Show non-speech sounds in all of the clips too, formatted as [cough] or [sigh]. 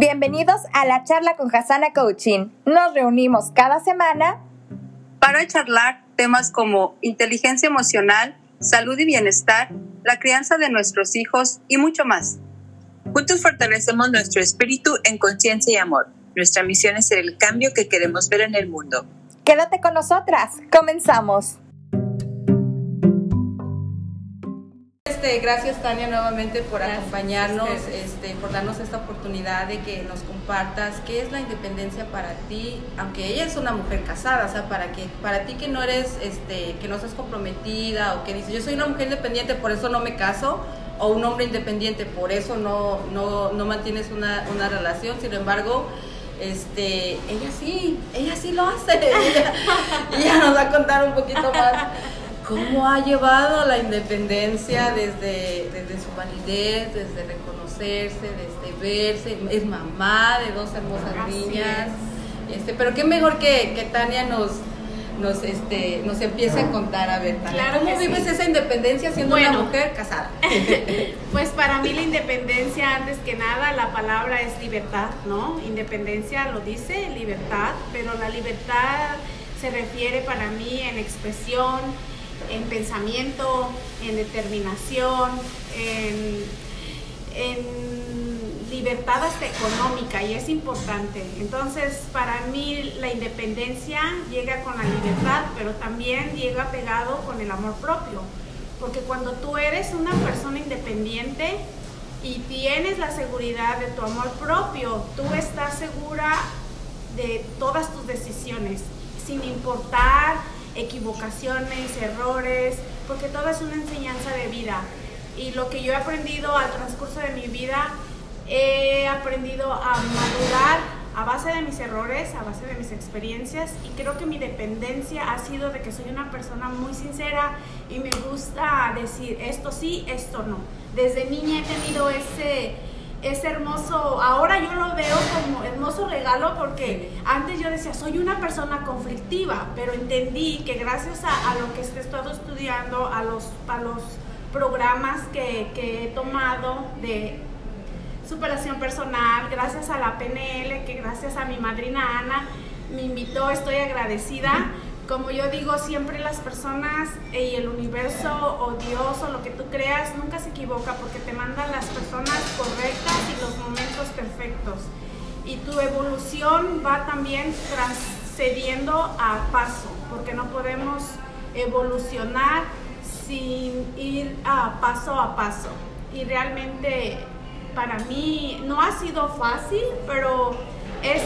Bienvenidos a la charla con Hasana Coaching. Nos reunimos cada semana para charlar temas como inteligencia emocional, salud y bienestar, la crianza de nuestros hijos y mucho más. Juntos fortalecemos nuestro espíritu en conciencia y amor. Nuestra misión es ser el cambio que queremos ver en el mundo. Quédate con nosotras. Comenzamos. Este, gracias Tania nuevamente por acompañarnos, este, por darnos esta oportunidad de que nos compartas qué es la independencia para ti, aunque ella es una mujer casada, o sea, para que para ti que no eres, este, que no estás comprometida o que dices yo soy una mujer independiente, por eso no me caso, o un hombre independiente, por eso no, no, no mantienes una, una relación, sin embargo, este, ella sí, ella sí lo hace. [laughs] y ella nos va a contar un poquito más cómo ha llevado la independencia desde, desde su validez, desde reconocerse, desde verse, es mamá de dos hermosas niñas. Este, pero qué mejor que, que Tania nos, nos, este, nos empiece a contar, a ver, Tania, ¿cómo vives esa independencia siendo una mujer casada? [laughs] [laughs] pues para mí la independencia, antes que nada, la palabra es libertad, ¿no? Independencia lo dice, libertad, pero la libertad se refiere para mí en expresión, en pensamiento, en determinación, en, libertad hasta económica y es importante. Entonces, para mí la independencia llega con la libertad, pero también llega pegado con el amor propio. Porque cuando tú eres una persona independiente y tienes la seguridad de tu amor propio, tú estás segura de todas tus decisiones, sin importar equivocaciones, errores, porque todo es una enseñanza de vida. Y lo que yo he aprendido al transcurso de mi vida, he aprendido a madurar a base de mis errores, a base de mis experiencias y creo que mi dependencia ha sido de que soy una persona muy sincera y me gusta decir esto sí, esto no. Desde niña he tenido ese es hermoso, ahora yo lo veo como hermoso regalo porque antes yo decía, soy una persona conflictiva, pero entendí que gracias a, lo que he estado estudiando, a los, a los programas que, que he tomado de superación personal, gracias a la PNL, que gracias a mi madrina Ana me invitó, estoy agradecida como yo digo, siempre las personas y el universo o Dios o lo que tú creas nunca se equivoca porque te mandan las personas correctas y los momentos perfectos. Y tu evolución va también transcediendo a paso, porque no podemos evolucionar sin ir a paso a paso. Y realmente para mí no ha sido fácil, pero es,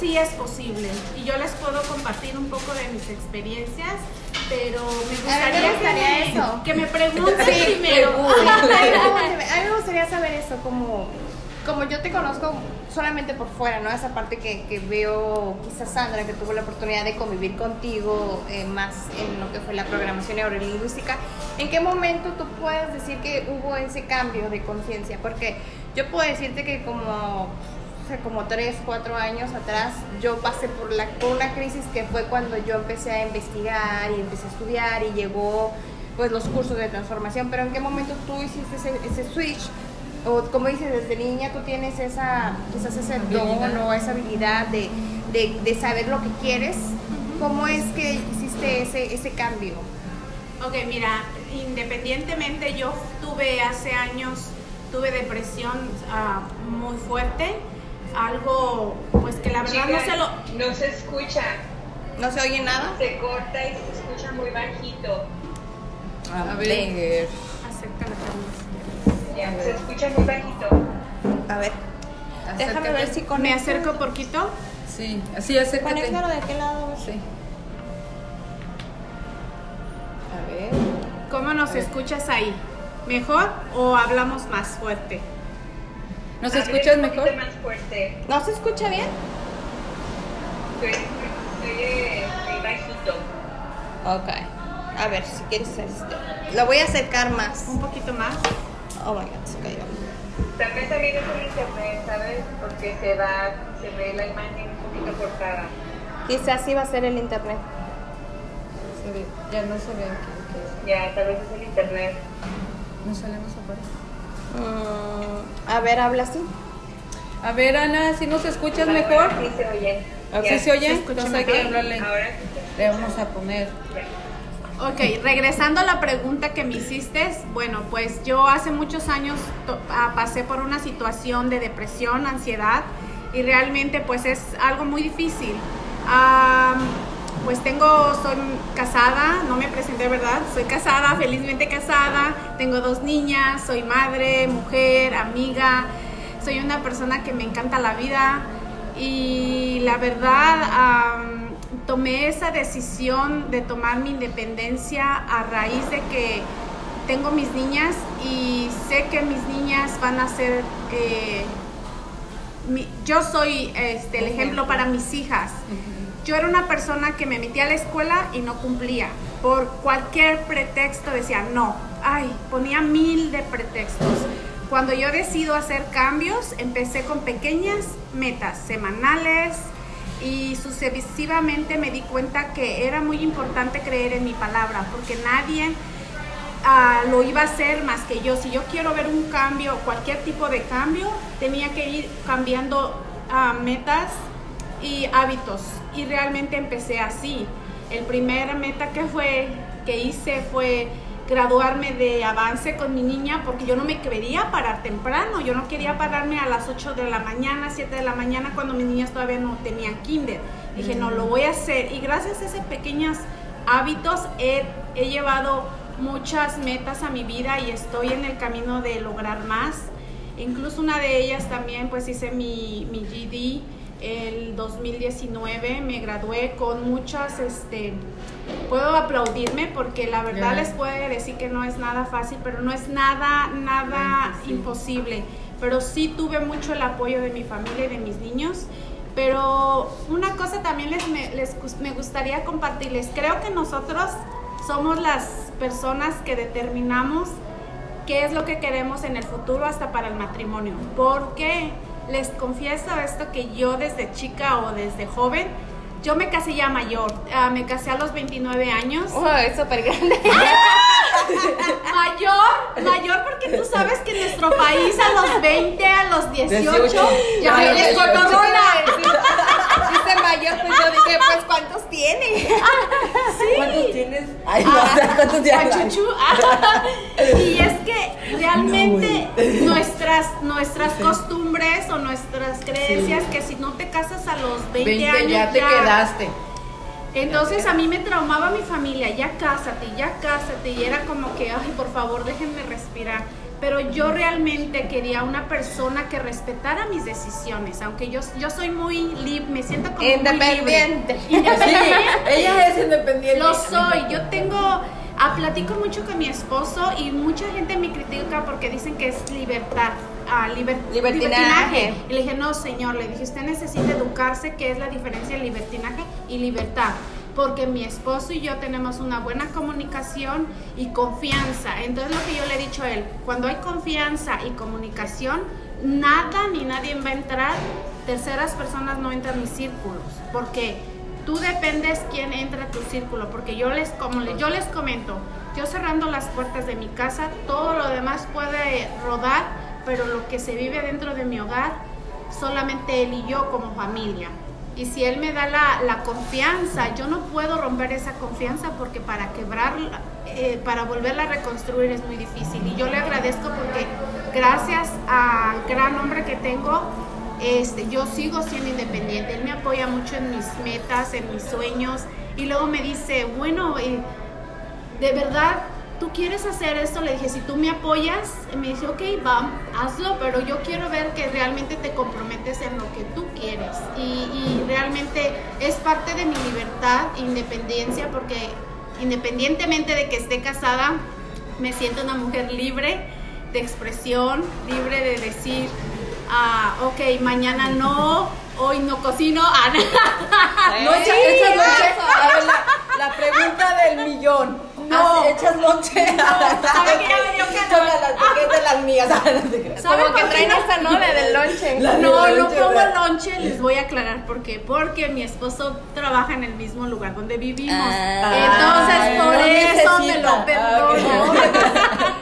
sí es posible. Y yo les puedo compartir un poco de mis experiencias, pero me gustaría, que, me, pregunten primero. [laughs] [laughs] a mí me gustaría saber eso, como, como yo te conozco solamente por fuera, ¿no? Esa parte que, que veo quizás Sandra, que tuvo la oportunidad de convivir contigo eh, más en lo que fue la programación neurolingüística. ¿En qué momento tú puedes decir que hubo ese cambio de conciencia? Porque yo puedo decirte que como hace como 3, 4 años atrás, yo pasé por, la, por una crisis que fue cuando yo empecé a investigar y empecé a estudiar y llegó pues los cursos de transformación, pero ¿en qué momento tú hiciste ese, switch? O como dices, desde niña tú tienes esa, quizás ese don o esa habilidad de, de, saber lo que quieres. ¿Cómo es que hiciste ese, ese cambio? Ok, mira, independientemente yo tuve hace años, tuve depresión uh, muy fuerte algo pues que la verdad no se lo... No se escucha. ¿No se oye nada? Se corta y se escucha muy bajito. A, ver. Acércala Ya, se escucha muy bajito. A ver. Déjame ver si con ¿Me acerco poquito? Sí, así acércate. Conéctalo de qué lado. Sí. A ver. ¿Cómo nos escuchas ahí? ¿Mejor o hablamos más fuerte? ¿Nos escuchas mejor? Más fuerte. ¿No se escucha bien? Estoy, estoy bajito. Ok. A ver, si quieres este. Lo voy a acercar más. Un poquito más. Oh my god, se cayó. También también es por internet, ¿sabes? Porque se va, se ve la imagen un poquito cortada. Quizás sí va a ser el internet. Se ve, ya no se ve aquí. Ya, tal vez es el internet. No salimos afuera. Mm, a ver, habla así. A ver, Ana, si nos escuchas mejor. Sí se oye. ¿Sí se oye? Entonces hay que mejor. hablarle. Ahora Le vamos a poner. Ok, regresando a la pregunta que me hiciste, bueno, pues yo hace muchos años ah, pasé por una situación de depresión, ansiedad y realmente pues es algo muy difícil. Am, pues tengo, soy casada, no me presenté, ¿verdad? Soy casada, felizmente casada, tengo dos niñas, soy madre, mujer, amiga, soy una persona que me encanta la vida y la verdad tomé esa decisión de tomar mi independencia a raíz de que tengo mis niñas y sé que mis niñas van a ser eh, yo soy este, el ejemplo para mis hijas. Yo era una persona que me metía a la escuela y no cumplía. Por cualquier pretexto decía no. Ay, ponía mil de pretextos. Cuando yo decido hacer cambios, empecé con pequeñas metas semanales y sucesivamente me di cuenta que era muy importante creer en mi palabra porque nadie ah, lo iba a hacer más que yo. Si yo quiero ver un cambio, cualquier tipo de cambio, tenía que ir cambiando ah, metas y hábitos. Y realmente empecé así. El primer meta que fue que hice fue graduarme de avance con mi niña porque yo no me quería parar temprano, yo no quería pararme a las 8 de la mañana, 7 de la mañana cuando mis niñas todavía no tenían kinder. Dije, no, lo voy a hacer. Y gracias a esos pequeños hábitos he, he llevado muchas metas a mi vida y estoy en el camino de lograr más. Incluso una de ellas también, pues hice mi, mi GD el 2019, me gradué con muchas, este, puedo aplaudirme porque la verdad Ya. les puedo decir que no es nada fácil, pero no es nada, nada imposible. Pero sí tuve mucho el apoyo de mi familia y de mis niños. Pero una cosa también les, me, les me gustaría compartirles. Creo que nosotros somos las personas que determinamos qué es lo que queremos en el futuro hasta para el matrimonio. Porque les confieso esto que yo desde chica o desde joven, yo me casé ya mayor. Ah, me casé a los 29 años. Oh, es súper grande. [laughs] Mayor, mayor porque tú sabes que en nuestro país a los 20, a los 18, ya Ay, vienes [laughs] con 18. hormona. Dice mayor, pues yo dije, pues ¿cuántos tiene? ¿Cuántos tienes? Ay, Ah, no, sea, ¿cuántos tienes? [laughs] Ah, y es que realmente nuestras, nuestras costumbres o nuestras creencias que si no te casas a los 20, 20 años ya te quedaste. Entonces a mí me traumaba mi familia, ya cásate, ya cásate, y era como que, ay, por favor, déjenme respirar. Pero yo realmente quería una persona que respetara mis decisiones, aunque yo, yo soy muy libre, me siento como muy libre. Independiente. [laughs] Ella es independiente. Lo soy, yo tengo, ah, platico mucho con mi esposo y mucha gente me critica porque dicen que es libertad, ah, liber- Libertinaje. Y le dije, no señor, le dije, usted necesita educarse qué es la diferencia de libertinaje y libertad. Porque mi esposo y yo tenemos una buena comunicación y confianza. Entonces lo que yo le he dicho a él, cuando hay confianza y comunicación, nada ni nadie va a entrar, terceras personas no entran en mis círculos. Porque tú dependes quién entra a tu círculo, porque yo les, como le- yo les comento, yo cerrando las puertas de mi casa, todo lo demás puede rodar, pero lo que se vive dentro de mi hogar, solamente él y yo como familia. Y si él me da la, la confianza, yo no puedo romper esa confianza porque para quebrarla, eh, para volverla a reconstruir es muy difícil. Y yo le agradezco porque gracias al gran hombre que tengo, este, yo sigo siendo independiente. Él me apoya mucho en mis metas, en mis sueños. Y luego me dice, bueno, eh, de verdad, tú quieres hacer esto. Le dije, si tú me apoyas, me dice, ok, va, hazlo, pero yo quiero ver que realmente te comprometes en lo que tú quieres. Y realmente es parte de mi libertad, independencia, porque independientemente de que esté casada, me siento una mujer libre de expresión, libre de decir, ah, ok, mañana no, hoy no cocino. Ah, [laughs] No la pregunta del millón. No. ¿Así ¿Echas lonche? ¿Sabe qué? Ya [laughs] me dio calor. Chócalas, porque es de las mías. [laughs] Ah, no te creas. ¿Sabe Como que traen no? esta novia del lonche. La- No, no pongo lonche, les voy a aclarar por qué. Porque mi esposo trabaja en el mismo lugar donde vivimos. Ah, Entonces, por no eso me necesita. lo perdono.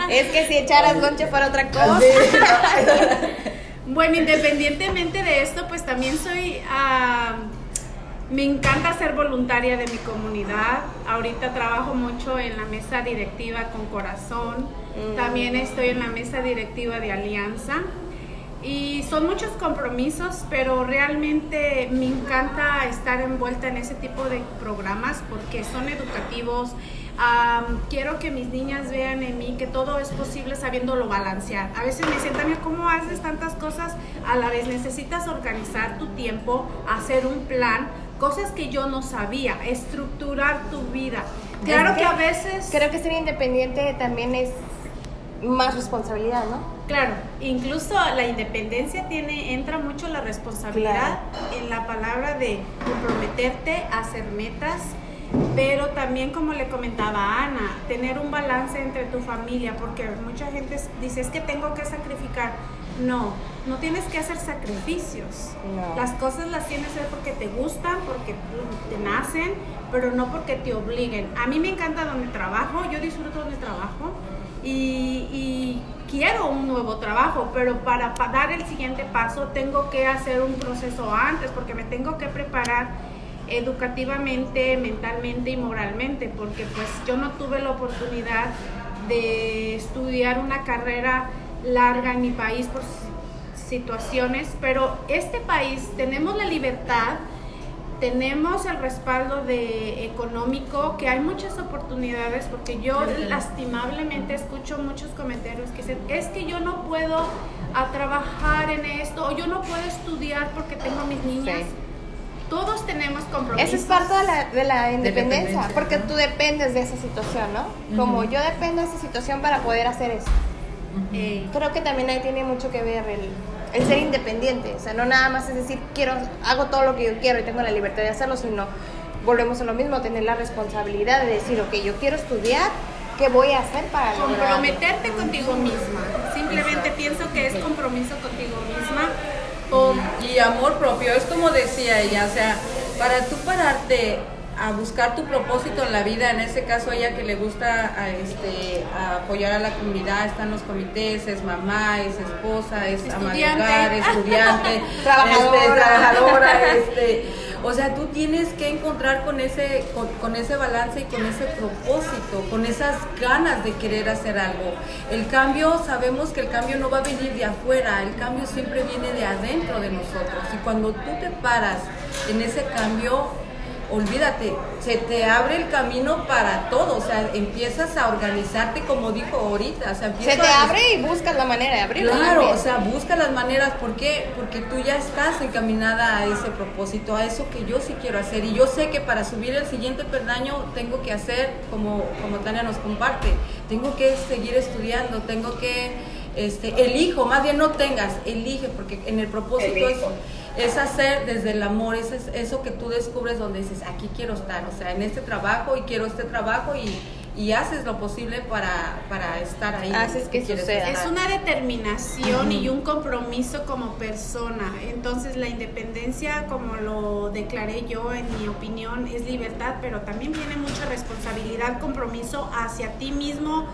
Es que si echaras lonche fuera otra cosa. No. [laughs] Bueno, independientemente de esto, pues también soy... ah, me encanta ser voluntaria de mi comunidad. Ahorita trabajo mucho en la mesa directiva con corazón. También estoy en la mesa directiva de Alianza. Y son muchos compromisos, pero realmente me encanta estar envuelta en ese tipo de programas porque son educativos. Quiero que mis niñas vean en mí que todo es posible sabiéndolo balancear. A veces me dicen, Tania, ¿cómo haces tantas cosas a la vez? Necesitas organizar tu tiempo, hacer un plan, cosas que yo no sabía, estructurar tu vida. Claro Es que a veces... Creo que ser independiente también es más responsabilidad, ¿no? Claro, incluso la independencia tiene, entra mucho la responsabilidad en la palabra de comprometerte a hacer metas, pero también como le comentaba Ana, tener un balance entre tu familia, porque mucha gente dice es que tengo que sacrificar. No, no tienes que hacer sacrificios. No. Las cosas las tienes que hacer porque te gustan, porque te nacen, pero no porque te obliguen. A mí me encanta donde trabajo, yo disfruto donde trabajo y, y quiero un nuevo trabajo, pero para, pa- dar el siguiente paso tengo que hacer un proceso antes porque me tengo que preparar educativamente, mentalmente y moralmente, porque pues yo no tuve la oportunidad de estudiar una carrera larga en mi país por si- situaciones, pero este país tenemos la libertad, tenemos el respaldo de económico, que hay muchas oportunidades, porque yo lastimablemente escucho muchos comentarios que dicen, es que yo no puedo a trabajar en esto, o yo no puedo estudiar porque tengo mis niñas. Sí. Todos tenemos compromisos. Eso es parte de la, de la independencia, independencia, porque ¿no? tú dependes de esa situación, ¿no? Como yo dependo de esa situación para poder hacer eso. Eh, Creo que también ahí tiene mucho que ver el, el ser independiente, o sea, no nada más es decir, quiero, hago todo lo que yo quiero y tengo la libertad de hacerlo, sino volvemos a lo mismo, tener la responsabilidad de decir, ok, yo quiero estudiar, ¿qué voy a hacer para lograrlo? comprometerte contigo misma. Simplemente pienso que es compromiso contigo misma. Y amor propio, es como decía ella, o sea, para tú pararte a buscar tu propósito en la vida, en este caso ella que le gusta a, este, a apoyar a la comunidad, está en los comités, es mamá, es esposa, es Estudiante. estudiante, [laughs] Trabajadora. este, trabajadora, este, o sea, tú tienes que encontrar con ese, con, con ese balance y con ese propósito, con esas ganas de querer hacer algo. El cambio, sabemos que el cambio no va a venir de afuera, el cambio siempre viene de adentro de nosotros. Y cuando tú te paras en ese cambio, olvídate, se te abre el camino para todo, o sea, empiezas a organizarte como dijo ahorita, o sea, Se te a- abre y buscas la manera de abrirlo. Claro, también. o sea, busca las maneras, ¿por qué? Porque tú ya estás encaminada a ese propósito, a eso que yo sí quiero hacer. Y yo sé que para subir el siguiente peldaño tengo que hacer, como, como Tania nos comparte, tengo que seguir estudiando, tengo que, este, elijo, más bien no tengas, elige, porque en el propósito Elijo. es hacer desde el amor, es, es eso que tú descubres donde dices, aquí quiero estar, o sea, en este trabajo y quiero este trabajo y, y haces lo posible para, para estar ahí. Haces que suceda. Es una determinación y un compromiso como persona. Entonces la independencia, como lo declaré yo en mi opinión, es libertad, pero también viene mucha responsabilidad, compromiso hacia ti mismo.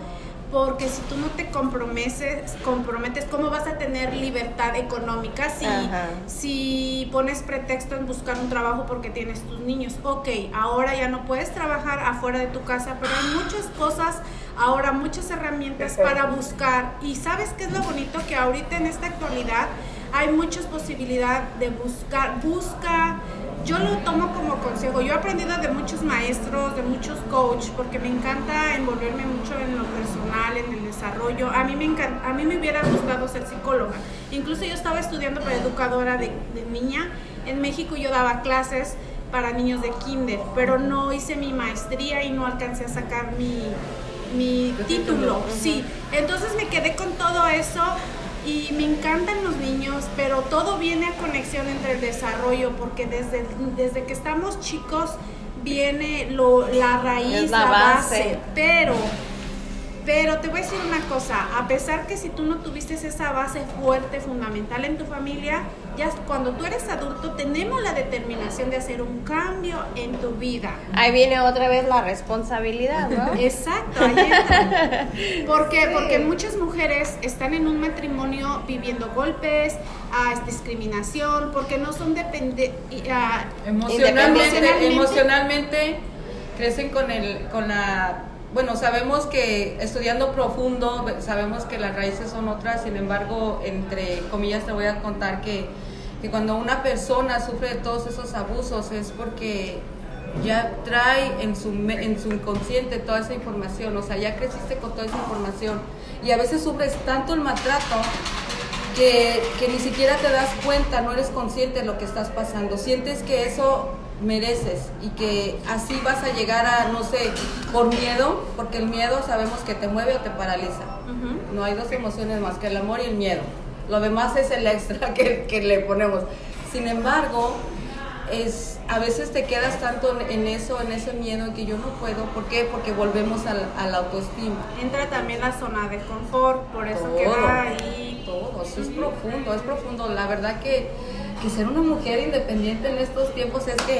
Porque si tú no te comprometes, comprometes, ¿cómo vas a tener libertad económica si, Ajá. si pones pretexto en buscar un trabajo porque tienes tus niños? Ok, ahora ya no puedes trabajar afuera de tu casa, pero hay muchas cosas, ahora muchas herramientas para buscar. Y sabes qué es lo bonito que ahorita en esta actualidad hay muchas posibilidades de buscar, busca. Yo lo tomo como consejo. Yo he aprendido de muchos maestros, de muchos coaches, porque me encanta envolverme mucho en lo personal, en el desarrollo. A mí me encanta, a mí me hubiera gustado ser psicóloga. Incluso yo estaba estudiando para educadora de, de niña. En México yo daba clases para niños de kinder, pero no hice mi maestría y no alcancé a sacar mi, mi Tu título. título, Sí, entonces me quedé con todo eso y me encantan los niños, pero todo viene a conexión entre el desarrollo, porque desde, desde que estamos chicos viene lo, la raíz, Es la la, base. base. pero Pero te voy a decir una cosa, a pesar que si tú no tuviste esa base fuerte, fundamental en tu familia, ya cuando tú eres adulto tenemos la determinación de hacer un cambio en tu vida. Ahí viene otra vez la responsabilidad, ¿no? [laughs] Exacto, ahí entra. [laughs] ¿Por qué? Porque muchas mujeres están en un matrimonio viviendo golpes, ah, discriminación, porque no son dependientes. emocionalmente, emocionalmente crecen con el con la bueno, sabemos que estudiando profundo, sabemos que las raíces son otras, sin embargo, entre comillas te voy a contar que, que cuando una persona sufre de todos esos abusos es porque ya trae en su, en su inconsciente toda esa información, o sea, ya creciste con toda esa información. Y a veces sufres tanto el maltrato que, que ni siquiera te das cuenta, no eres consciente de lo que estás pasando, sientes que eso mereces y que así vas a llegar a, no sé, por miedo, porque el miedo sabemos que te mueve o te paraliza. No hay dos emociones más que el amor y el miedo. Lo demás es el extra [laughs] que, que le ponemos. Sin embargo, es, a veces te quedas tanto en eso, en ese miedo, que yo no puedo. ¿Por qué? Porque volvemos a la, autoestima. Entra también la zona de confort, por eso queda ahí. Todo, es profundo, es profundo. La verdad que que ser una mujer independiente en estos tiempos es que, o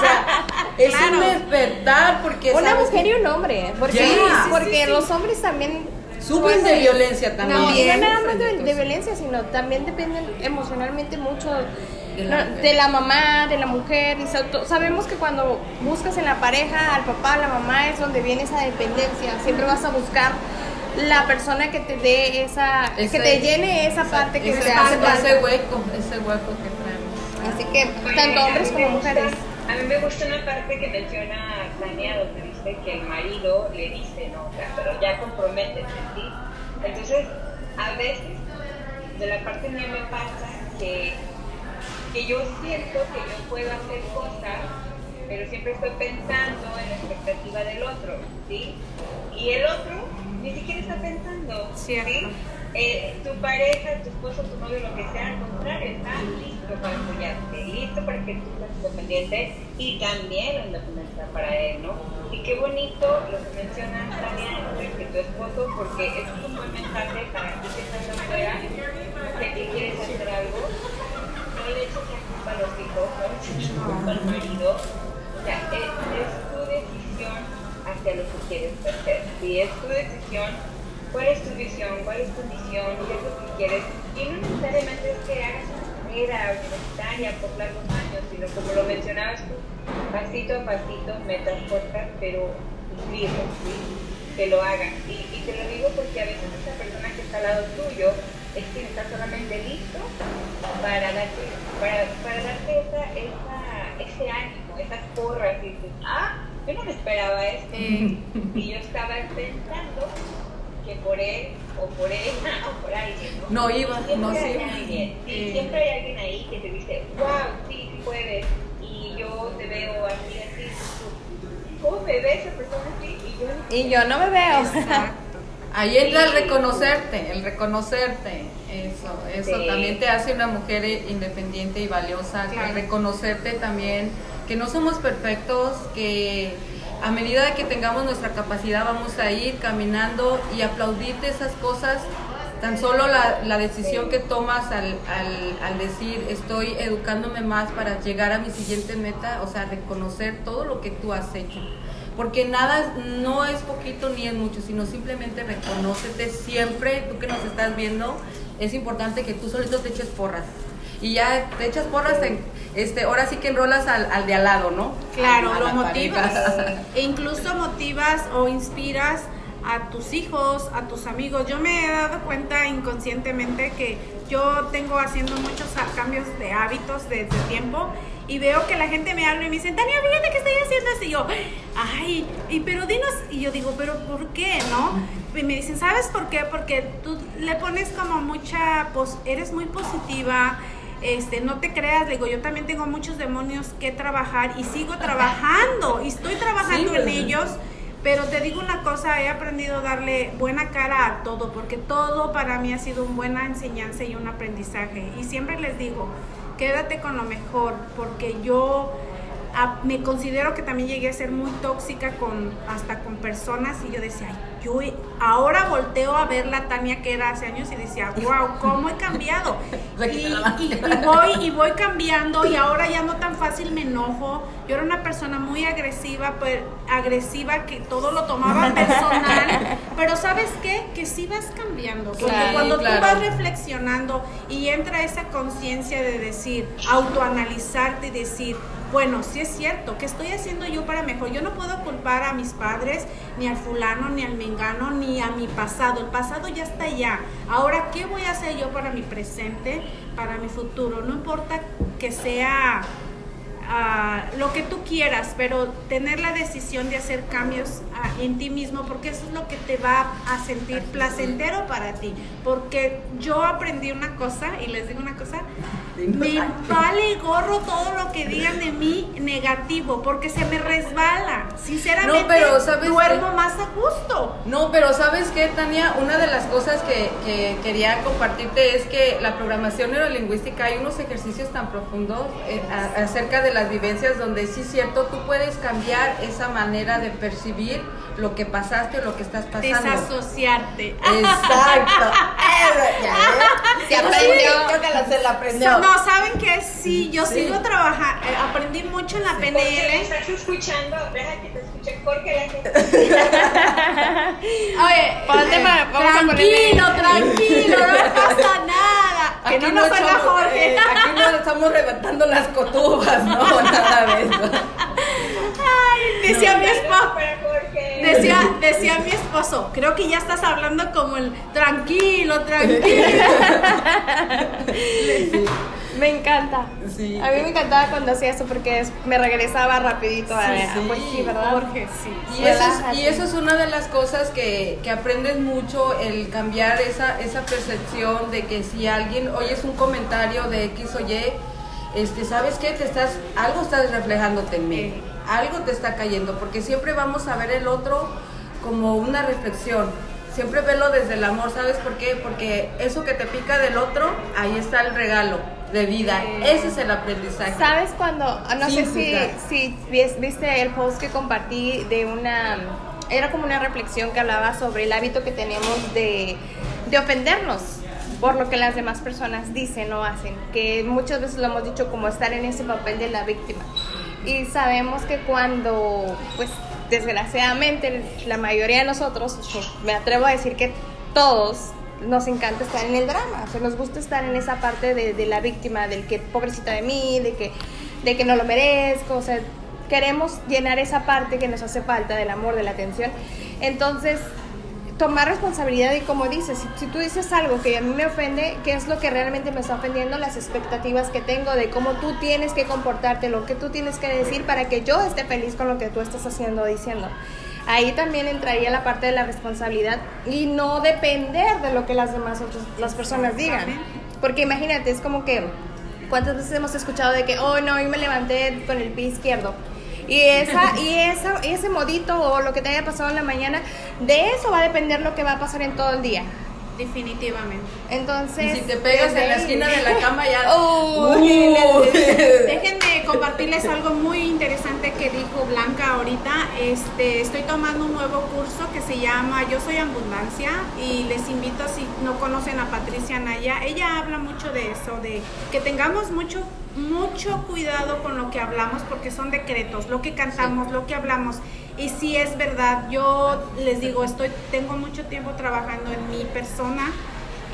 sea, es un despertar porque una mujer y un hombre, porque, porque los hombres también sufren de violencia también. No, no nada más de, violencia, sino también dependen emocionalmente mucho de la, mamá, de la mujer. Y sabemos que cuando buscas en la pareja, al papá, a la mamá, es donde viene esa dependencia. Siempre vas a buscar la persona que te dé esa, que te llene esa parte que ese, te hace ese hueco, ese hueco que traemos. Así que tanto hombres como mujeres. A mí me gusta una parte que menciona Tania, donde dice que el marido le dice, no, pero ya comprométete, ¿sí? Entonces, a veces, de la parte mía me pasa que, que yo siento que yo puedo hacer cosas, pero siempre estoy pensando en la expectativa del otro, ¿sí? Y el otro ni siquiera está pensando. Cierto. Eh, tu pareja, tu esposo, tu novio, lo que sea, al contrario, está listo para apoyarte, listo para que tú seas independiente y también la independencia para él, ¿no? Y qué bonito lo que mencionas, Tania, que tu esposo, porque es un buen mensaje para ti que estás afuera, que quieres hacer algo, no le eches la culpa a los hijos, no le eches la culpa al marido, o sea, es tu decisión hacia lo que quieres hacer. Si es tu decisión, cuál es tu visión, cuál es tu misión, qué es lo que quieres. Y no necesariamente es que hagas una carrera universitaria por largos años, sino como lo mencionabas tú, pasito a pasito, metas cortas, pero cumplirlo, ¿sí? que lo haga. Y, te lo digo porque a veces esa persona que está al lado tuyo es quien está solamente listo para darte, para, para darte esa, esa, ese ánimo, esas porras y ah, yo no me esperaba esto. [laughs] y yo estaba pensando que por él o por ella [laughs] o por alguien, ¿no? No iba, no hay alguien, sí, siempre hay alguien ahí que te dice, wow, sí, sí puedes. Y yo te veo así, así. ¿Cómo me ves esa persona así? Y yo, y yo no me veo. Exacto. [laughs] Ahí entra el reconocerte, el reconocerte, eso, eso también te hace una mujer independiente y valiosa, el reconocerte también que no somos perfectos, que a medida que tengamos nuestra capacidad vamos a ir caminando y aplaudirte esas cosas, tan solo la, decisión que tomas al, al, decir estoy educándome más para llegar a mi siguiente meta, o sea, reconocer todo lo que tú has hecho. Porque nada no es poquito ni es mucho, sino simplemente reconócete siempre, tú que nos estás viendo, es importante que tú solito te eches porras y ya te echas porras, este, ahora sí que enrolas al, al de al lado, ¿no? Claro, lo motivas. [laughs] e incluso motivas o inspiras a tus hijos, a tus amigos. Yo me he dado cuenta inconscientemente que yo tengo haciendo muchos cambios de hábitos desde tiempo y veo que la gente me habla y me dice, Tania, fíjate que estoy haciendo así. Y yo, ay, y pero dinos, y yo digo, pero ¿por qué, no? Y me dicen, ¿sabes por qué? Porque tú le pones como mucha, pues eres muy positiva, este, no te creas, digo, yo también tengo muchos demonios que trabajar y sigo trabajando y estoy trabajando en ellos. Pero te digo una cosa, he aprendido a darle buena cara a todo, porque todo para mí ha sido una buena enseñanza y un aprendizaje. Y siempre les digo, quédate con lo mejor, porque yo me considero que también llegué a ser muy tóxica con hasta con personas y yo decía, yo ahora volteo a ver la Tania que era hace años y decía, wow, cómo he cambiado. [laughs] y, voy y voy cambiando y ahora ya no tan fácil me enojo. Yo era una persona muy agresiva, pues, agresiva que todo lo tomaba [laughs] personal, pero ¿sabes qué? Que sí vas cambiando. Porque cuando tú vas reflexionando y entra esa conciencia de decir, autoanalizarte y decir, bueno, sí es cierto, ¿qué estoy haciendo yo para mejor? Yo no puedo culpar a mis padres, ni al fulano, ni al mengano, ni a mi pasado. El pasado ya está allá. Ahora, ¿qué voy a hacer yo para mi presente, para mi futuro? No importa que sea lo que tú quieras, pero tener la decisión de hacer cambios en ti mismo, porque eso es lo que te va a sentir placentero para ti. Porque yo aprendí una cosa, y les digo una cosa, me vale gorro todo lo que digan de mí negativo, porque se me resbala. Sinceramente, pero, duermo más a gusto. No, pero ¿sabes qué, Tania? Una de las cosas que, quería compartirte es que la programación neurolingüística hay unos ejercicios tan profundos eh, acerca de la vivencias donde sí es cierto, tú puedes cambiar esa manera de percibir lo que pasaste o lo que estás pasando. Desasociarte. Exacto. se aprendió. aprendió. No, ¿saben qué? Sí, yo sigo trabajando, eh, aprendí mucho en la PNL. estás escuchando, deja que te escuche Jorge. [laughs] Oye, Ponte eh, para, tranquilo, tranquilo, no [laughs] pasa nada. Que aquí no nos Jorge. Eh, aquí no estamos levantando las cotubas, no, [laughs] nada de eso. Ay, decía mi esposo. Decía, mi esposo, creo que ya estás hablando como el tranquilo, tranquilo. [laughs] Me encanta. A mí me encantaba cuando hacía eso porque me regresaba rapidito a, pues sí, ¿verdad? Jorge, sí. Y eso, es, y eso es una de las cosas que, que aprendes mucho, el cambiar esa, esa percepción de que si alguien oyes un comentario de X o Y, este, ¿sabes qué? Te estás, algo estás reflejándote en mí, algo te está cayendo, porque siempre vamos a ver el otro como una reflexión. Siempre verlo desde el amor, ¿sabes por qué? Porque eso que te pica del otro, ahí está el regalo de vida. Ese es el aprendizaje. ¿Sabes cuando, ah, no sé si, si viste el post que compartí de una, era como una reflexión que hablaba sobre el hábito que tenemos de, de ofendernos por lo que las demás personas dicen o hacen, que muchas veces lo hemos dicho como estar en ese papel de la víctima. Y sabemos que cuando, pues desgraciadamente, la mayoría de nosotros, me atrevo a decir que todos nos encanta estar en el drama, o sea, nos gusta estar en esa parte de, de, la víctima, del que pobrecita de mí, de que, de que no lo merezco, o sea, queremos llenar esa parte que nos hace falta del amor, de la atención. Entonces, tomar responsabilidad y como dices, si, tú dices algo que a mí me ofende, ¿qué es lo que realmente me está ofendiendo? Las expectativas que tengo de cómo tú tienes que comportarte, lo que tú tienes que decir para que yo esté feliz con lo que tú estás haciendo o diciendo. Ahí también entraría la parte de la responsabilidad y no depender de lo que las demás otras, las personas digan. Porque imagínate, es como que, ¿cuántas veces hemos escuchado de que, oh no, hoy me levanté con el pie izquierdo? Y, esa, y esa, ese modito o lo que te haya pasado en la mañana, de eso va a depender lo que va a pasar en todo el día. Definitivamente. Entonces. Y si te pegas en la esquina de la cama ya. [laughs] Uh. Déjenme compartirles algo muy interesante que dijo Blanca ahorita. Este, estoy tomando un nuevo curso que se llama Yo soy Abundancia y les invito si no conocen a Patricia Naya. Ella habla mucho de eso, de que tengamos mucho mucho cuidado con lo que hablamos porque son decretos, lo que cantamos, lo que hablamos. Y si es verdad, yo les digo, estoy, tengo mucho tiempo trabajando en mi persona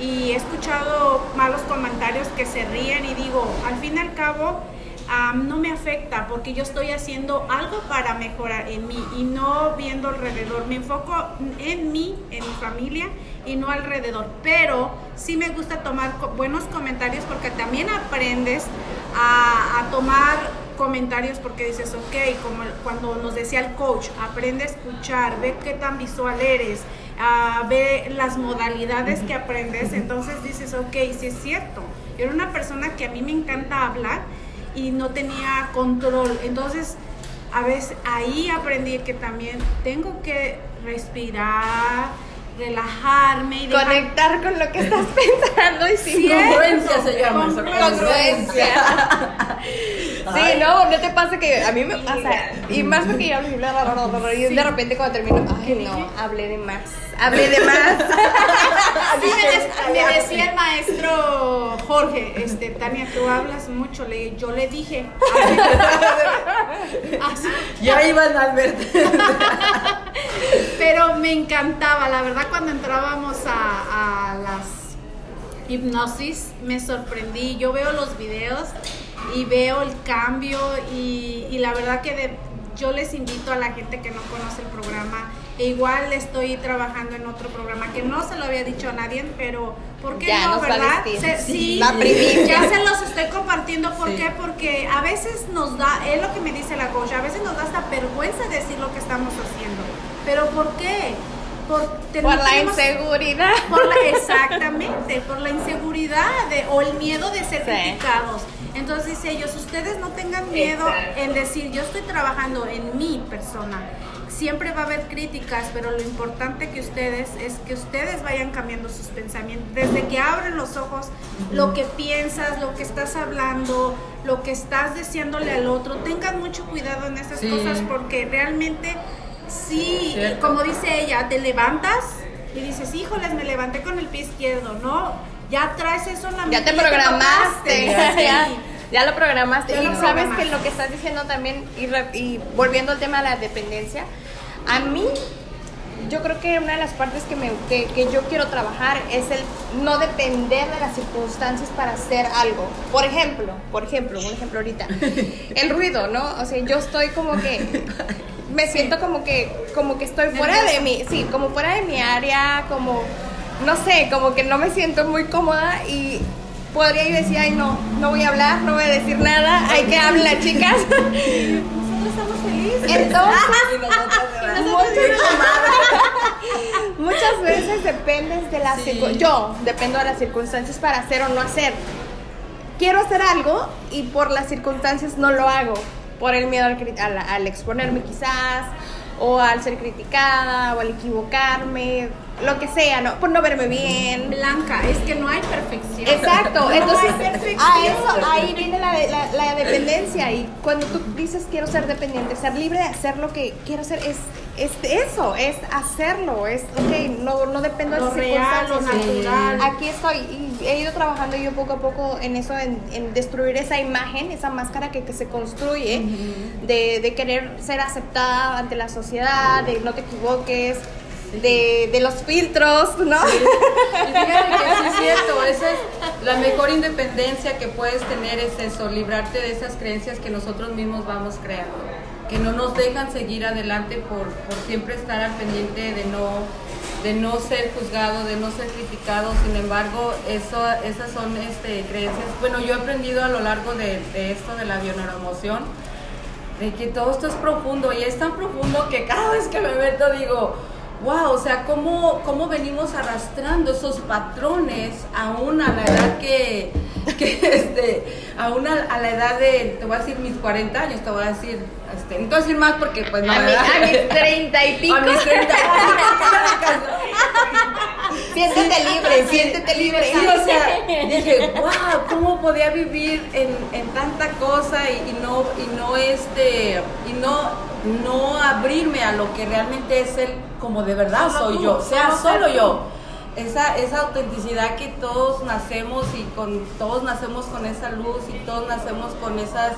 y he escuchado malos comentarios que se ríen y digo, al fin y al cabo, no me afecta porque yo estoy haciendo algo para mejorar en mí y no viendo alrededor. Me enfoco en mí, en mi familia y no alrededor. Pero sí me gusta tomar buenos comentarios porque también aprendes a tomar comentarios porque dices, ok, como cuando nos decía el coach, aprende a escuchar, ve qué tan visual eres, uh, ve las modalidades que aprendes, entonces dices, ok, sí es cierto. Yo era una persona que a mí me encanta hablar y no tenía control, entonces a veces ahí aprendí que también tengo que respirar, relajarme y dejar- Conectar con lo que estás [laughs] pensando y sin. Congruencia se llama eso. Congruencia. [laughs] Sí, no, no te pasa que a mí me pasa. Y más porque yo hablo y de repente cuando termino, ay no, hablé de más. Hablé de más. [laughs] Así me, decía el maestro Jorge, este, Tania, tú hablas mucho, le, yo le dije. Así, [laughs] así. Ya iban Albert. [laughs] Pero me encantaba, la verdad, cuando entrábamos a, a las hipnosis, me sorprendí. Yo veo los videos y veo el cambio y, y la verdad que de- yo les invito a la gente que no conoce el programa. E igual estoy trabajando en otro programa que no se lo había dicho a nadie, pero ¿por qué Ya no, nos va a verdad? Se- sí, La primicia. ya se los estoy compartiendo. ¿Por Sí. qué? Porque a veces nos da, es lo que me dice la coach, a veces nos da hasta vergüenza decir lo que estamos haciendo. ¿Pero por qué? Por, Por la tenemos- inseguridad. por la- [laughs] exactamente, por la inseguridad de- o el miedo de ser Sí. criticados. Entonces dice ellos, ustedes no tengan miedo Exacto. en decir, yo estoy trabajando en mi persona. Siempre va a haber críticas, pero lo importante que ustedes es que ustedes vayan cambiando sus pensamientos. Desde que abren los ojos, lo que piensas, lo que estás hablando, lo que estás deseándole al otro, tengan mucho cuidado en esas Sí. cosas porque realmente sí, Cierto. como dice ella, te levantas y dices, híjoles, me levanté con el pie izquierdo, ¿no? Ya traes eso en la Ya te mente, programaste. tocaste. [laughs] Ya, lo programaste. Ya y lo sabes que lo que estás diciendo también, y, re- y volviendo al tema de la dependencia, a mí, yo creo que una de las partes que, me, que, que yo quiero trabajar es el no depender de las circunstancias para hacer algo. Por ejemplo, por ejemplo, un ejemplo ahorita, [laughs] el ruido, ¿no? O sea, yo estoy como que me siento como que como que estoy fuera de mi, sí, como fuera de mi área, como no sé, como que no me siento muy cómoda y podría yo decir, ay no, no voy a hablar, no voy a decir nada, hay que hablar, chicas. Nosotros estamos felices. Entonces, muchas, veces dependes de las Sí. yo dependo de las circunstancias para hacer o no hacer. Quiero hacer algo y por las circunstancias no lo hago, por el miedo al, al- al exponerme quizás, o al ser criticada, o al equivocarme, lo que sea, ¿no? Por no verme bien. Blanca, es que no hay perfección. Exacto, No entonces hay perfección. a eso ahí viene la, la- la dependencia y cuando tú dices quiero ser dependiente, ser libre de hacer lo que quiero hacer es, es eso, es hacerlo, es ok, no, no dependo de real, lo circunstancias. natural. Aquí estoy y he ido trabajando yo poco a poco en eso, en, en destruir esa imagen, esa máscara que, que se construye de, de querer ser aceptada ante la sociedad, de no te equivoques, de, de los filtros, ¿no? Y fíjate que sí es [laughs] cierto, esa es la mejor independencia que puedes tener es eso, librarte de esas creencias que nosotros mismos vamos creando, que no nos dejan seguir adelante por, por siempre estar al pendiente de no, de no ser juzgado, de no ser criticado, sin embargo, eso, esas son este, creencias, bueno, yo he aprendido a lo largo de, de esto de la bioneuroemoción, de que todo esto es profundo y es tan profundo que cada vez que me meto digo, wow, o sea, cómo, cómo venimos arrastrando esos patrones aún a la edad que, que [laughs] este, aún a, a la edad de, te voy a decir mis 40 años, te voy a decir, este, no te voy a decir más porque pues no, A, mi- a mis treinta y pico. [laughs] A mis 30 [laughs] Siéntete libre, siéntete libre. Sí, o sea, dije, wow, ¿cómo podía vivir en, en tanta cosa y, y no, y no este, y no, no abrirme a lo que realmente es él como de verdad Solo soy tú, yo, sea solo solo yo. Esa, esa autenticidad que todos nacemos y con todos nacemos con esa luz y todos nacemos con esas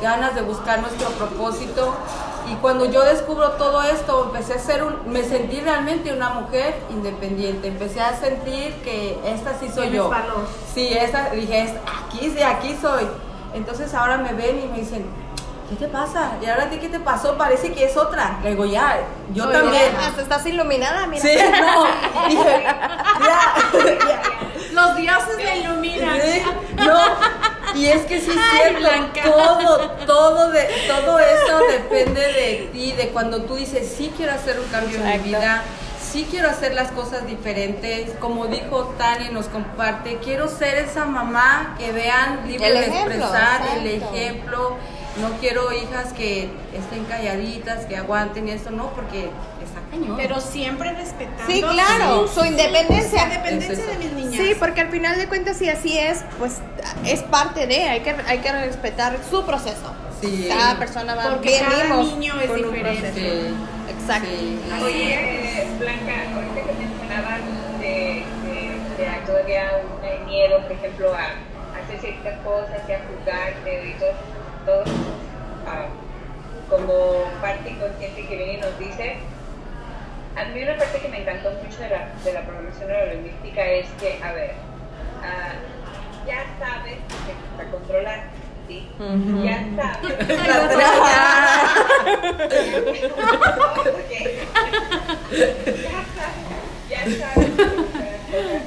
ganas de buscar nuestro propósito y cuando yo descubro todo esto empecé a ser un, me sentí realmente una mujer independiente empecé a sentir que esta sí soy yo valor. sí esta dije "Es- aquí sí aquí soy entonces ahora me ven y me dicen ¿qué te pasa? y ahora a ti qué te pasó parece que es otra le digo ya yo Oye, también Hasta estás iluminada, mira. sí no [laughs] dije ya, [laughs] ya. Los dioses me iluminan. Sí, no, [laughs] y es que sí es Ay, cierto, Blanca. todo, todo, de, todo eso depende de ti, de cuando tú dices, sí quiero hacer un cambio en mi Exacto. vida, sí quiero hacer las cosas diferentes, como dijo Tania nos comparte, quiero ser esa mamá que vean libre de expresar, el exacto. ejemplo, no quiero hijas que estén calladitas, que aguanten y esto, no, porque está cañón. Pero siempre respetando Sí, claro, su independencia. la independencia Es eso. de mis niñas. Sí, porque al final de cuentas, si así es, pues es parte de, hay que, hay que respetar su proceso. Sí. Cada persona va porque cada niño es con un diferente. proceso. Sí. Exacto. Sí. Oye, eh, Blanca, ahorita que mencionabas de, de, de a todavía un miedo, por ejemplo, a, a hacer ciertas cosas y a juzgarte y todo, todo ah, como parte inconsciente que viene y nos dice, a mí una parte que me encantó mucho de la, de la programación neurolingüística es que, a ver, ah, ya sabes que te gusta controlar, ¿sí? [laughs] Ya sabes. Ok. Ya sabes, ya sabes que te gustan las cosas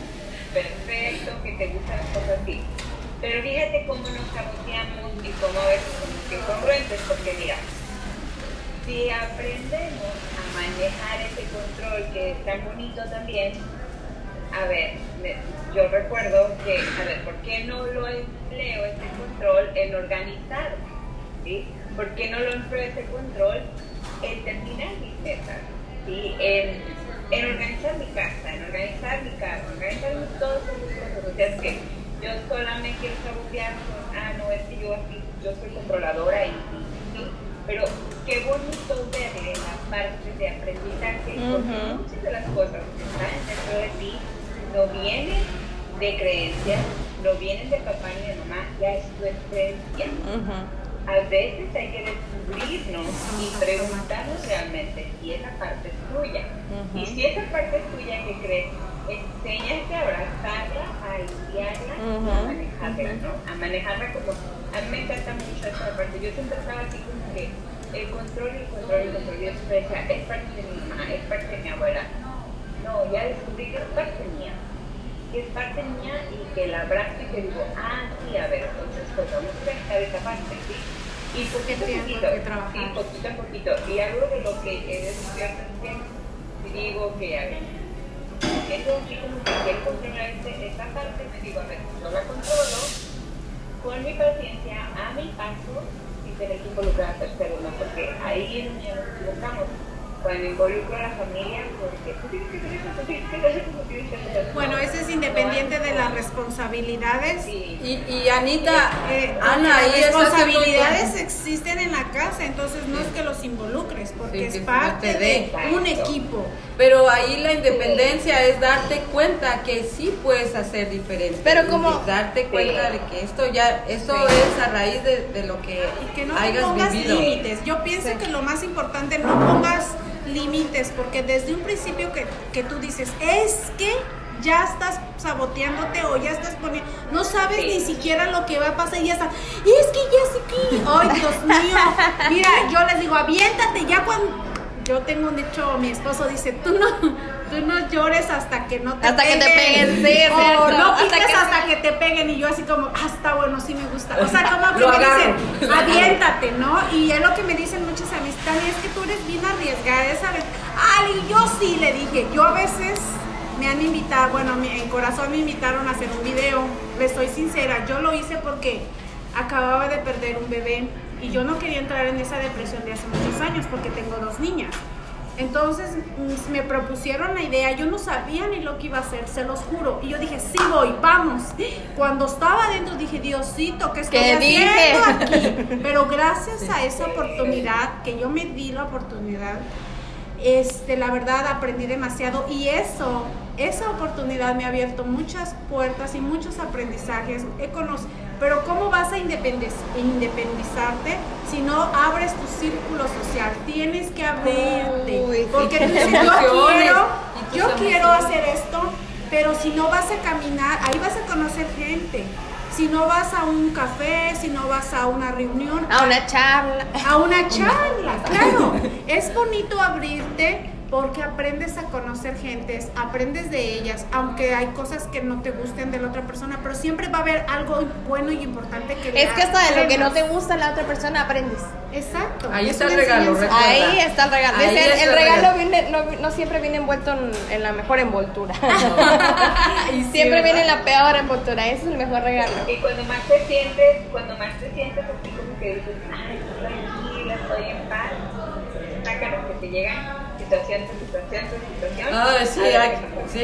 perfecto, que te gustan las cosas así. Pero fíjate cómo nos saboteamos y cómo a veces somos incongruentes, porque mira, si aprendemos a manejar ese control que es tan bonito también, a ver, me- yo recuerdo que, a ver, ¿por qué no lo empleo ese control en organizar? ¿Sí? ¿Por qué no lo empleo ese control en terminar mis metas? ¿Sí? En, en organizar mi casa, en organizar mi carro, en organizar todas esas cosas. O sea, es que yo sola me quiero sabotear con, ah, no, es que yo así, yo soy controladora y sí, sí. Pero qué bonito verle la parte de aprendizaje, porque muchas de las cosas que están dentro de ti no vienen de creencias, no vienen de papá ni de mamá, ya es tu experiencia. A veces hay que descubrirnos y preguntarnos realmente si esa parte es tuya. Y si esa parte es tuya, ¿qué crees? Enséñate a abrazarla, a limpiarla y a manejarla, ¿no? A manejarla como... A mí me encanta mucho esa parte. Yo siempre estaba así como que el control, el control, el control. Yo siempre decía, es parte de mi mamá, es parte de mi abuela. No, ya descubrí que es parte mía que es parte mía y que la abrazo y que digo, ah, sí, a ver, entonces pues vamos a trabajar esa parte, ¿sí? Y poquito a poquito, sí, poquito a poquito. Y algo de lo que he descubierto es que digo que, a ver, eso sí como que quiero controlar este- esta parte, me digo, a ver, yo la controlo con mi paciencia, a mi paso, sin tener que involucrar a terceros, ¿no? Porque ahí es donde nos equivocamos. Cuando involucro a la familia, porque eso, eso, eso. Bueno, ese es independiente de las responsabilidades. Sí. Y, y Anita, Eh, Ana, las responsabilidades existen en la casa, entonces no es que los involucres, porque Sí, es parte de un equipo. Pero ahí la independencia es darte cuenta que sí puedes hacer diferente. Pero como- darte cuenta de que esto ya, esto Sí. es a raíz de, de lo que Y que no te pongas vivido. límites. Yo pienso que lo más importante, no pongas límites, porque desde un principio que, que tú dices, es que ya estás saboteándote o ya estás poniendo, no sabes Sí. ni siquiera lo que va a pasar y ya está, es que ya sé que, ay Dios mío, mira, yo les digo, aviéntate ya cuando, yo tengo un dicho, mi esposo dice, tú no, tú no llores hasta que no te Hasta que te peguen, sí, o cierto. no Hasta que- hasta que te peguen y yo así como, ah, está bueno, sí me gusta. O sea, [laughs] como que me dicen, [laughs] aviéntate, ¿no? Y es lo que me dicen muchas amistades, es que tú eres bien arriesgada, ¿sabes? Ay, y yo sí le dije, yo a veces me han invitado, bueno, en corazón me invitaron a hacer un video, les soy sincera, yo lo hice porque acababa de perder un bebé y yo no quería entrar en esa depresión de hace muchos años porque tengo dos niñas. Entonces mm, me propusieron la idea, yo no sabía ni lo que iba a hacer, se los juro. Y yo dije, sí voy, vamos. Cuando estaba adentro dije, Diosito, ¿qué estoy ¿Qué haciendo dije? aquí? [laughs] Pero gracias a esa oportunidad, que yo me di la oportunidad, este, la verdad aprendí demasiado y eso, esa oportunidad me ha abierto muchas puertas y muchos aprendizajes. He conoc- pero ¿cómo vas a independizarte si no abres tu círculo social? Tienes que abrirte. Uy, porque tú dices, yo quiero, yo quiero hacer esto, pero si no vas a caminar, ahí vas a conocer gente. Si no vas a un café, si no vas a una reunión, A una charla. a una charla, claro. Es bonito abrirte porque aprendes a conocer gentes, aprendes de ellas, aunque hay cosas que no te gusten de la otra persona, pero siempre va a haber algo bueno y importante que Es que hasta de lo que no te gusta la otra persona aprendes. Exacto. Ahí es está el regalo. Ahí está el regalo. Ahí Es el, está el el regalo regalo. viene, no, no siempre viene envuelto en, en la mejor envoltura. [laughs] Y siempre viene en la peor envoltura. Ese es el mejor regalo. Y cuando más te sientes, cuando más te sientes así como que dices, ay, estoy tranquila, estoy en paz, sácanos que te llegan situación tras situación tras situación. Ay, sí, A ver, [laughs] [laughs] ay, ¿qué pasó? sí,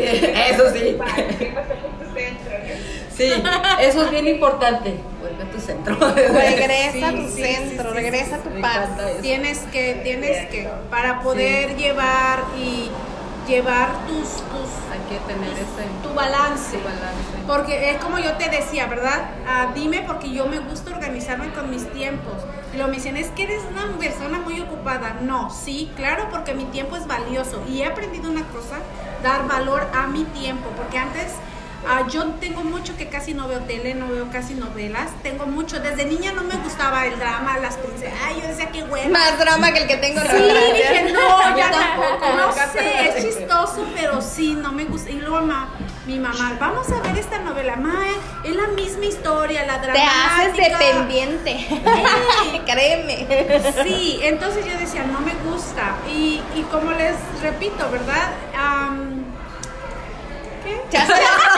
eso sí. ¿Qué pasó con tu centro? no? Sí, eso es bien importante. Vuelve a tu centro. Regresa Sí, a tu sí, centro, sí, sí, regresa a tu paz. Tienes que, tienes que, para poder llevar y llevar tus, tus Hay que tener ese tu balance. tu balance. Porque es como yo te decía, ¿verdad? Ah, dime porque yo me gusta organizarme con mis tiempos. Y lo me dicen, es que eres una persona muy ocupada. No, sí, claro, porque mi tiempo es valioso. Y he aprendido una cosa, dar valor a mi tiempo. Porque antes ah, yo tengo mucho que casi no veo tele, no veo casi novelas. Tengo mucho, desde niña no me gustaba el drama, las princesas. Ay, yo decía, qué bueno. Más drama que el que tengo. Sí, dije, no, [laughs] ya tampoco, no, sé, es chistoso, pero sí, no me gusta. Y luego ma- mi mamá, vamos a ver esta novela, ma, es la misma historia, la Te dramática. haces dependiente. [laughs] Créeme. Sí, entonces yo decía, no me gusta. Y, y como les repito, ¿verdad? ¿Qué? Ya [laughs]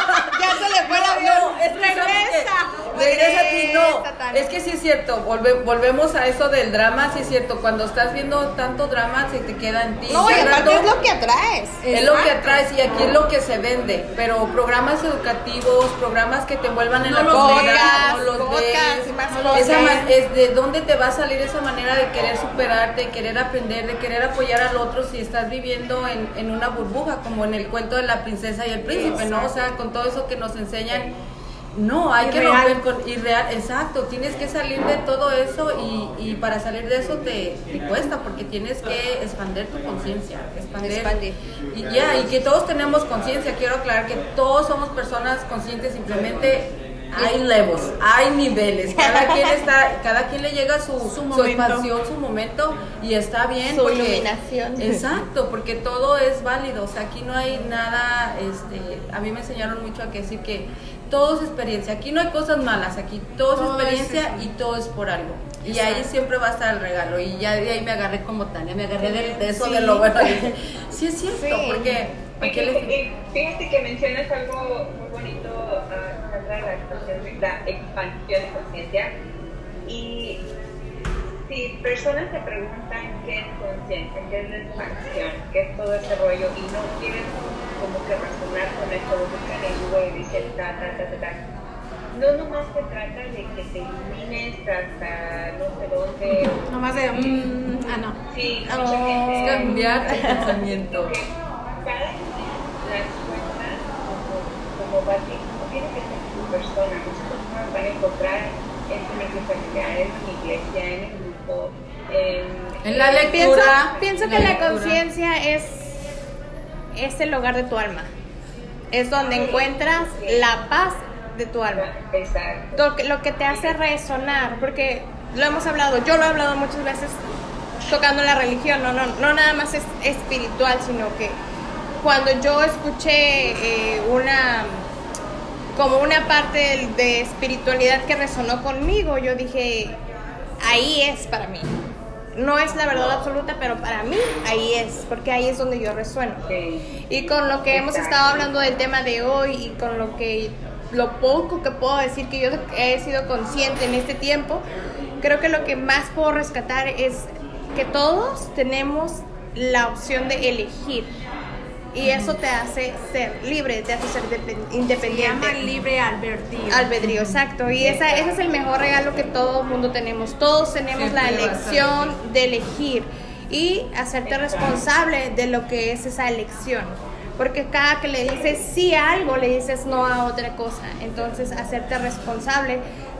se, le fue el avión. No, es que ¿sabes Regresa. Regresa a ti, no. Es que sí es cierto, volve- volvemos a eso del drama, sí es cierto. Cuando estás viendo tanto drama, se te queda en ti. No, y aparte es lo que atraes. Es lo que atraes y aquí es lo que se vende, pero programas educativos, programas que te envuelvan en No la los no los podcast ves. Esa ma- es de dónde te va a salir esa manera de querer superarte, de querer aprender, de querer apoyar al otro si estás viviendo en, en una burbuja, como en el cuento de la princesa y el príncipe, ¿no? O sea, con todo eso que nos enseñan. No, hay que romper con irreal, exacto, tienes que salir de todo eso y, y para salir de eso te, te cuesta porque tienes que expandir tu conciencia, expandir, Expandir. y ya, y que todos tenemos conciencia, quiero aclarar que todos somos personas conscientes, simplemente hay levels, hay niveles, cada [laughs] quien está, cada quien le llega su, Su su, expansión, su momento y está bien. Su porque- iluminación. Exacto, porque todo es válido, o sea, aquí no hay nada, este, a mí me enseñaron mucho a que decir que todo es experiencia, aquí no hay cosas malas, aquí todo, Todo es es experiencia y todo es por algo. Y ahí siempre va a estar el regalo. Y ya de ahí me agarré como Tania, me agarré de, de eso, Sí. de lo bueno. [laughs] Sí es cierto, Sí. porque les- fíjate, fíjate que mencionas algo muy bonito, la, expansión de- la expansión de conciencia. Y si personas te preguntan qué es conciencia, qué es la expansión, qué es todo ese rollo, y no quieren como que razonar con esto, buscan en Google y dicen ta, ta, ta, ta, ta. No nomás se trata de que te ilumines hasta no sé dónde. Nomás de, mm, ah, no. Sí, Oh. gente. es cambiar tu pensamiento. cada las como, como no tiene que ser tu persona, muchas personas van a encontrar en núcleo familiar, en iglesia, en el grupo, en, En la lectura. pienso en que la conciencia es, es el hogar de tu alma. Es donde encuentras la paz de tu alma. Exacto. Lo que, lo que te hace resonar, porque lo hemos hablado, yo lo he hablado muchas veces tocando la religión, no, no, no nada más es espiritual, sino que cuando yo escuché eh, una como una parte de, de espiritualidad que resonó conmigo, yo dije, ahí es para mí. No es la verdad absoluta, pero para mí ahí es, porque ahí es donde yo resueno. Y con lo que hemos estado hablando del tema de hoy y con lo que lo poco que puedo decir que yo he sido consciente en este tiempo, creo que lo que más puedo rescatar es que todos tenemos la opción de elegir. Y eso te hace ser libre, te hace ser depen- Se independiente. llama libre albedrío. Albedrío, exacto. Y esa, ese es el mejor regalo que todo el mundo tenemos. Todos tenemos la Siempre elección de elegir y hacerte responsable de lo que es esa elección. Porque cada que le dices sí a algo, le dices no a otra cosa. Entonces, hacerte responsable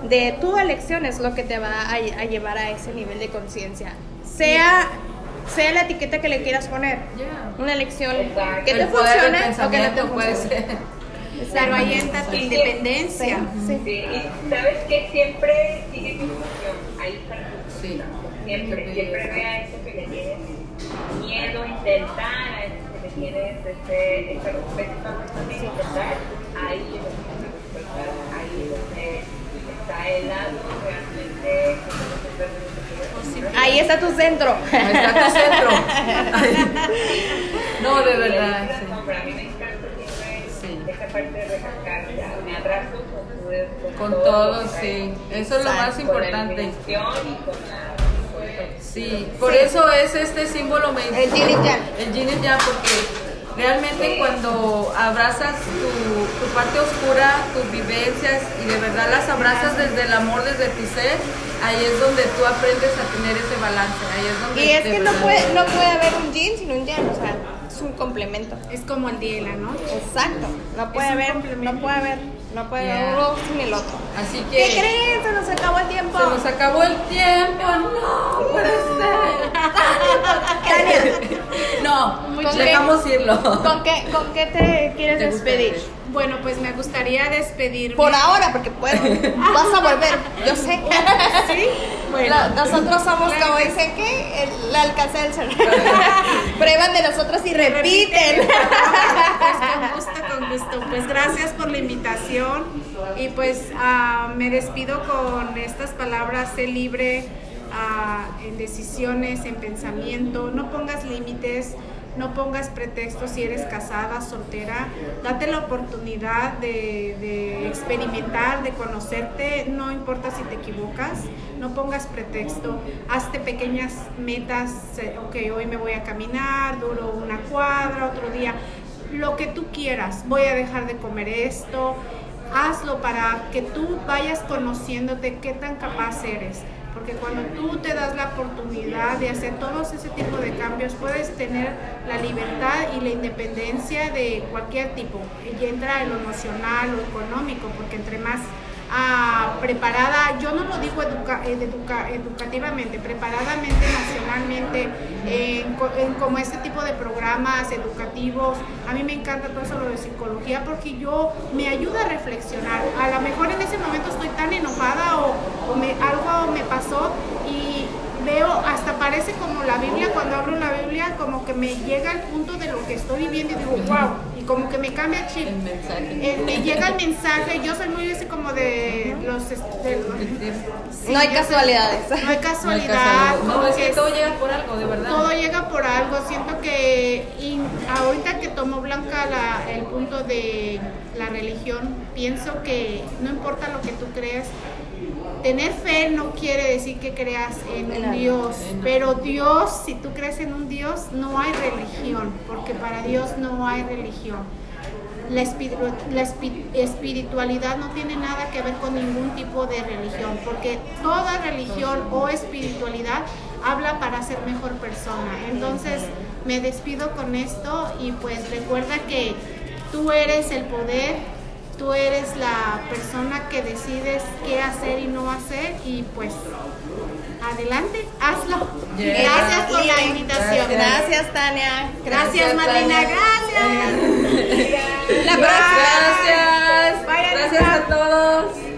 de tu elección es lo que te va a, a llevar a ese nivel de conciencia. Sea, sea la etiqueta que le quieras poner. Una elección Exacto. que te el funciona o que no te puede funciona. ser. Pero ahí entra tu Sí. independencia. Sí. Sí, y sabes que siempre sigue tu emoción, ahí está tu Sí. Siempre, siempre vea eso que le tienes miedo a intentar, a que le tienes este, esa respuesta a intentar, ahí es donde respuesta, ahí es donde está el lado realmente Ahí está tu centro. Ahí está tu centro. [laughs] no, de verdad. Sí. A mí me encanta siempre esa parte de recalcar, me abrazo con, todo, sí. Eso es lo más importante. Sí, por eso es este símbolo El yin y yang. El yin y yang, porque realmente cuando abrazas tu, tu, parte oscura, tus vivencias y de verdad las abrazas desde el amor, desde tu ser, ahí es donde tú aprendes a tener ese balance. Ahí es donde y es que no puede, no puede haber un yin sin un yang, o sea, es un complemento. Es como el diela, ¿no? Exacto, no puede haber, no puede haber no puede yeah. uno sin el otro. Así que. ¿Qué creen? Se nos acabó el tiempo. Se nos acabó el tiempo. No puede ser. [laughs] no, dejamos irlo. ¿Con qué, ¿Con qué te quieres ¿Te despedir? Bueno, pues me gustaría despedirme. Por ahora, porque puedes, vas a volver, yo sé. [laughs] ¿Sí? Bueno. nosotros somos, como dicen, que el alcance del [laughs] Prueban de nosotros y repiten. [laughs] Pues con gusto, con gusto. Pues gracias por la invitación y pues uh, me despido con estas palabras, sé libre uh, en decisiones, en pensamiento, no pongas límites no pongas pretextos si eres casada, soltera, date la oportunidad de, experimentar, de conocerte, no importa si te equivocas, no pongas pretexto, hazte pequeñas metas, eh, ok, hoy me voy a caminar, duro una cuadra, otro día, lo que tú quieras, voy a dejar de comer esto, hazlo para que tú vayas conociéndote qué tan capaz eres porque cuando tú te das la oportunidad de hacer todos ese tipo de cambios, puedes tener la libertad y la independencia de cualquier tipo. Y entra en lo emocional o económico, porque entre más preparada, yo no lo digo educa, educa, educativamente, preparadamente, nacionalmente, en, como este tipo de programas educativos. A mí me encanta todo eso lo de psicología porque yo me ayuda a reflexionar. A lo mejor en ese momento estoy tan enojada o, algo me pasó y veo, hasta parece como la Biblia, cuando abro la Biblia, como que me llega al punto de lo que estoy viviendo y digo, wow, y como que me cambia el chip. Eh, me llega el mensaje, yo soy muy así como de los... no hay casualidades. No hay casualidad. No, es que todo llega por algo, de verdad. Todo llega por algo. Siento que ahorita que tomó Blanca la, el punto de la religión, pienso que no importa lo que tú creas, tener fe no quiere decir que creas en un Dios, pero Dios, si tú crees en un Dios, no hay religión, porque para Dios no hay religión. La, espiritualidad no tiene nada que ver con ningún tipo de religión, porque toda religión o espiritualidad habla para ser mejor persona. Entonces me despido con esto y pues recuerda que tú eres el poder, tú eres la persona que decides qué hacer y no hacer y pues adelante, hazlo. Gracias por la invitación. Gracias, Tania. Gracias, Marina. Gracias. [laughs] La gracias. Gracias a todos.